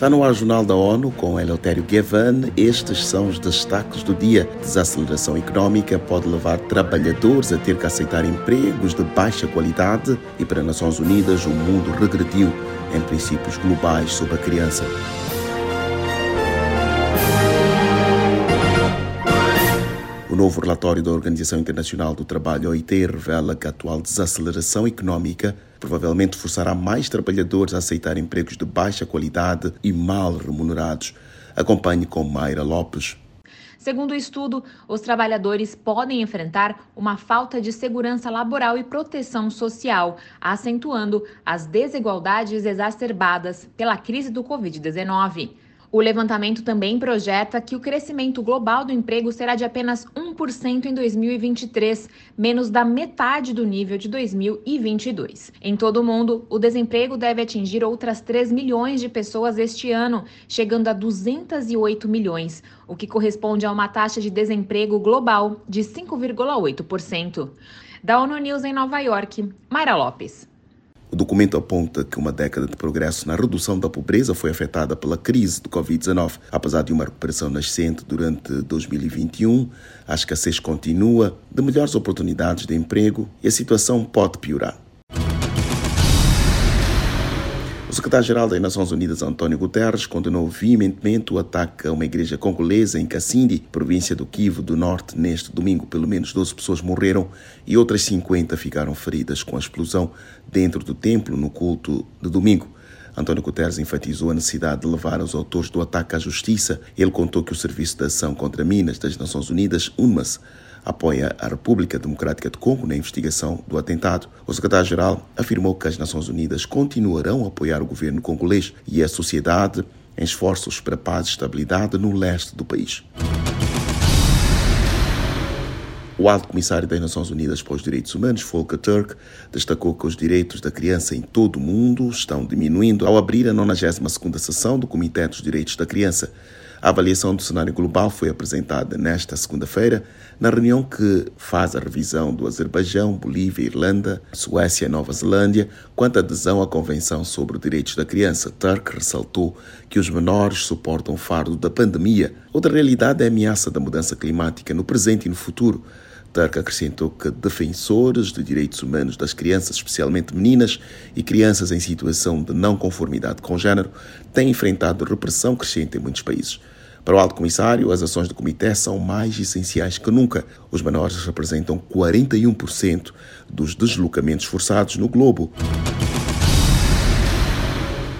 Está no ar Jornal da ONU com Eleutério Gavan. Estes são os destaques do dia. Desaceleração económica pode levar trabalhadores a ter que aceitar empregos de baixa qualidade e para Nações Unidas o mundo regrediu em princípios globais sobre a criança. O novo relatório da Organização Internacional do Trabalho, OIT, revela que a atual desaceleração económica provavelmente forçará mais trabalhadores a aceitar empregos de baixa qualidade e mal remunerados. Acompanhe com Mayra Lopes. Segundo o estudo, os trabalhadores podem enfrentar uma falta de segurança laboral e proteção social, acentuando as desigualdades exacerbadas pela crise do Covid-19. O levantamento também projeta que o crescimento global do emprego será de apenas 1% em 2023, menos da metade do nível de 2022. Em todo o mundo, o desemprego deve atingir outras 3 milhões de pessoas este ano, chegando a 208 milhões, o que corresponde a uma taxa de desemprego global de 5,8%. Da ONU News em Nova York, Mayra Lopes. O documento aponta que uma década de progresso na redução da pobreza foi afetada pela crise do Covid-19. Apesar de uma recuperação nascente durante 2021, a escassez continua de melhores oportunidades de emprego e a situação pode piorar. Secretário-geral das Nações Unidas, António Guterres, condenou veementemente o ataque a uma igreja congolesa em Kassindi, província do Kivu do Norte, neste domingo. Pelo menos 12 pessoas morreram e outras 50 ficaram feridas com a explosão dentro do templo no culto de domingo. António Guterres enfatizou a necessidade de levar os autores do ataque à justiça. Ele contou que o Serviço de Ação contra Minas das Nações Unidas, UNMAS, apoia a República Democrática de Congo na investigação do atentado. O secretário-geral afirmou que as Nações Unidas continuarão a apoiar o governo congolês e a sociedade em esforços para paz e estabilidade no leste do país. O Alto Comissário das Nações Unidas para os Direitos Humanos, Volker Turk, destacou que os direitos da criança em todo o mundo estão diminuindo ao abrir a 92ª sessão do Comitê dos Direitos da Criança. A avaliação do cenário global foi apresentada nesta segunda-feira, na reunião que faz a revisão do Azerbaijão, Bolívia, Irlanda, Suécia e Nova Zelândia quanto à adesão à Convenção sobre os Direitos da Criança. Turk ressaltou que os menores suportam o fardo da pandemia. Outra realidade é a ameaça da mudança climática no presente e no futuro. Turk acrescentou que defensores de direitos humanos das crianças, especialmente meninas e crianças em situação de não conformidade com género, têm enfrentado repressão crescente em muitos países. Para o Alto Comissário, as ações do Comitê são mais essenciais que nunca. Os menores representam 41% dos deslocamentos forçados no globo.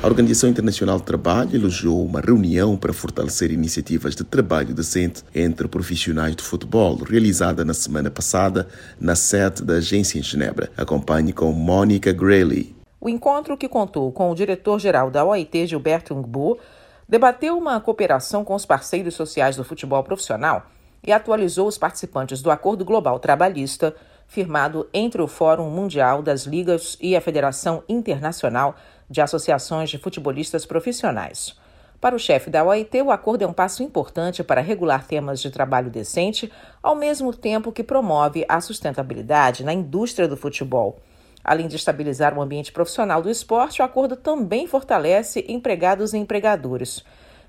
A Organização Internacional do Trabalho elogiou uma reunião para fortalecer iniciativas de trabalho decente entre profissionais de futebol, realizada na semana passada na sede da agência em Genebra. Acompanhe com Mônica Grayley. O encontro, que contou com o diretor-geral da OIT, Gilberto Ngbu, debateu uma cooperação com os parceiros sociais do futebol profissional e atualizou os participantes do Acordo Global Trabalhista, firmado entre o Fórum Mundial das Ligas e a Federação Internacional de Associações de Futebolistas Profissionais. Para o chefe da OIT, o acordo é um passo importante para regular temas de trabalho decente, ao mesmo tempo que promove a sustentabilidade na indústria do futebol. Além de estabilizar o ambiente profissional do esporte, o acordo também fortalece empregados e empregadores.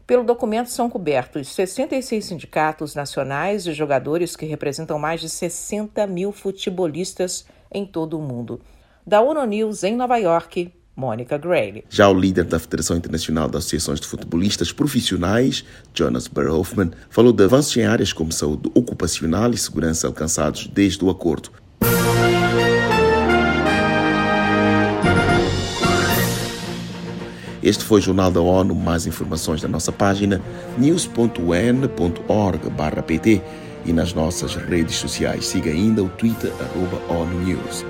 Pelo documento são cobertos 66 sindicatos nacionais de jogadores que representam mais de 60 mil futebolistas em todo o mundo. Da ONU News em Nova York, Gray. Já o líder da Federação Internacional de Associações de Futebolistas Profissionais, Jonas Berhoffman, falou de avanços em áreas como saúde ocupacional e segurança alcançados desde o acordo. Este foi o Jornal da ONU. Mais informações na nossa página news.un.org/pt e nas nossas redes sociais. Siga ainda o Twitter, arroba ONU News.